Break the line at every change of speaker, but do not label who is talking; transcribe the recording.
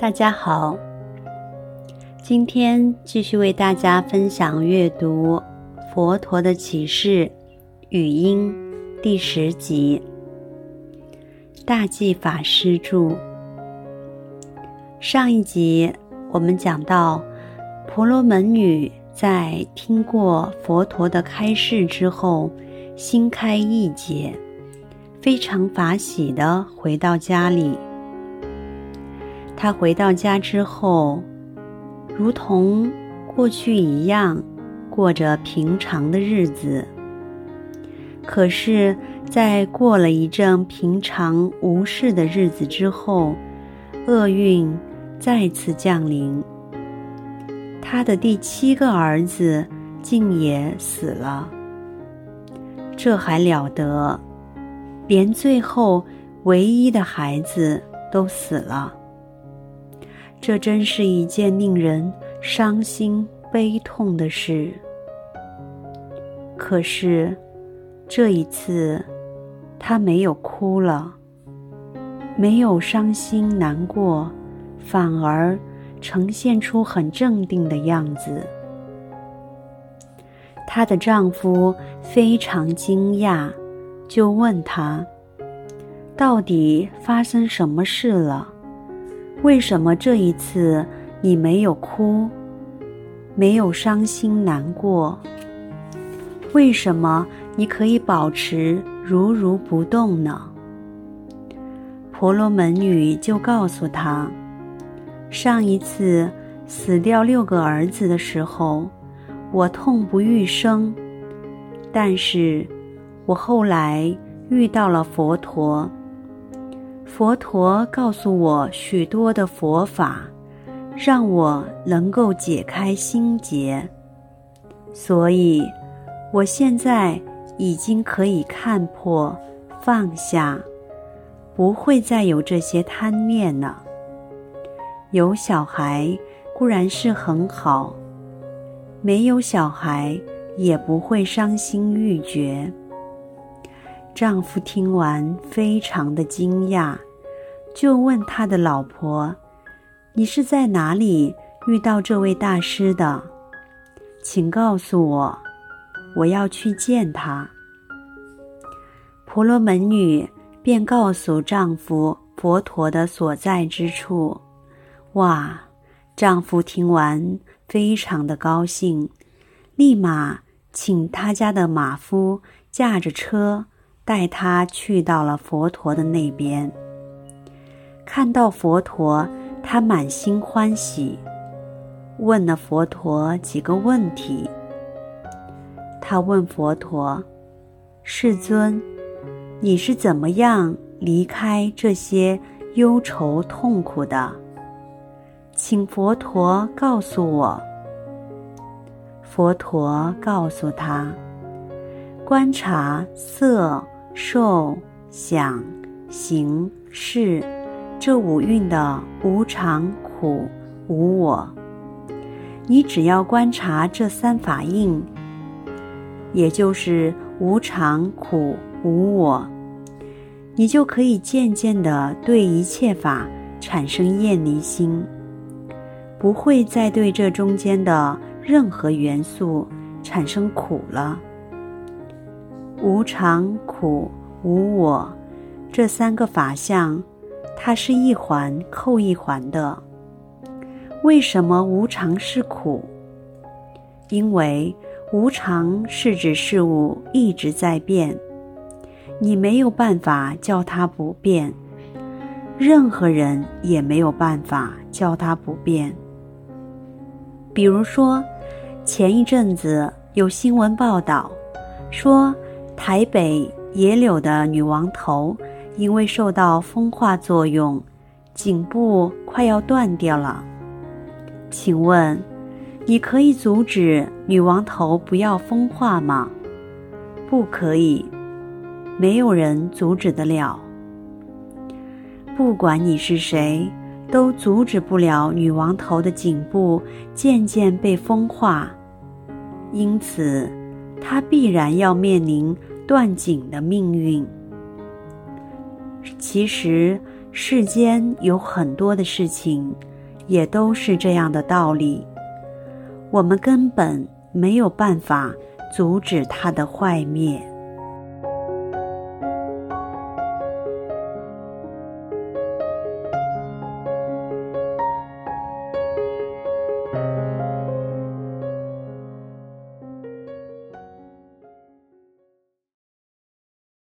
大家好，今天继续为大家分享阅读《佛陀的启示语音》第十集，大寂法师著。上一集我们讲到，婆罗门女在听过佛陀的开示之后，心开意解，非常法喜地回到家里。他回到家之后，如同过去一样，过着平常的日子。可是，在过了一阵平常无事的日子之后，厄运再次降临。他的第七个儿子竟也死了。这还了得！连最后唯一的孩子都死了。这真是一件令人伤心悲痛的事。可是，这一次，他没有哭了，没有伤心难过，反而呈现出很镇定的样子。她的丈夫非常惊讶，就问她：“到底发生什么事了？”为什么这一次你没有哭，没有伤心难过？为什么你可以保持如如不动呢？婆罗门女就告诉他：上一次死掉六个儿子的时候，我痛不欲生，但是我后来遇到了佛陀。佛陀告诉我许多的佛法，让我能够解开心结，所以我现在已经可以看破、放下，不会再有这些贪念了。有小孩固然是很好，没有小孩也不会伤心欲绝。丈夫听完，非常的惊讶。就问他的老婆：“你是在哪里遇到这位大师的？请告诉我，我要去见他。”婆罗门女便告诉丈夫佛陀的所在之处。哇！丈夫听完非常的高兴，立马请他家的马夫驾着车带他去到了佛陀的那边。看到佛陀，他满心欢喜，问了佛陀几个问题。他问佛陀：“世尊，你是怎么样离开这些忧愁痛苦的？请佛陀告诉我。”佛陀告诉他：“观察色、受、想、行、识。”这五蕴的无常、苦、无我，你只要观察这三法印，也就是无常、苦、无我，你就可以渐渐地对一切法产生厌离心，不会再对这中间的任何元素产生苦了。无常、苦、无我这三个法相。它是一环扣一环的。为什么无常是苦？因为无常是指事物一直在变，你没有办法叫它不变，任何人也没有办法叫它不变。比如说，前一阵子有新闻报道说，台北野柳的女王头。因为受到风化作用，颈部快要断掉了。请问，你可以阻止女王头不要风化吗？不可以，没有人阻止得了。不管你是谁，都阻止不了女王头的颈部渐渐被风化，因此，她必然要面临断井的命运。其实世间有很多的事情也都是这样的道理。我们根本没有办法阻止它的坏灭。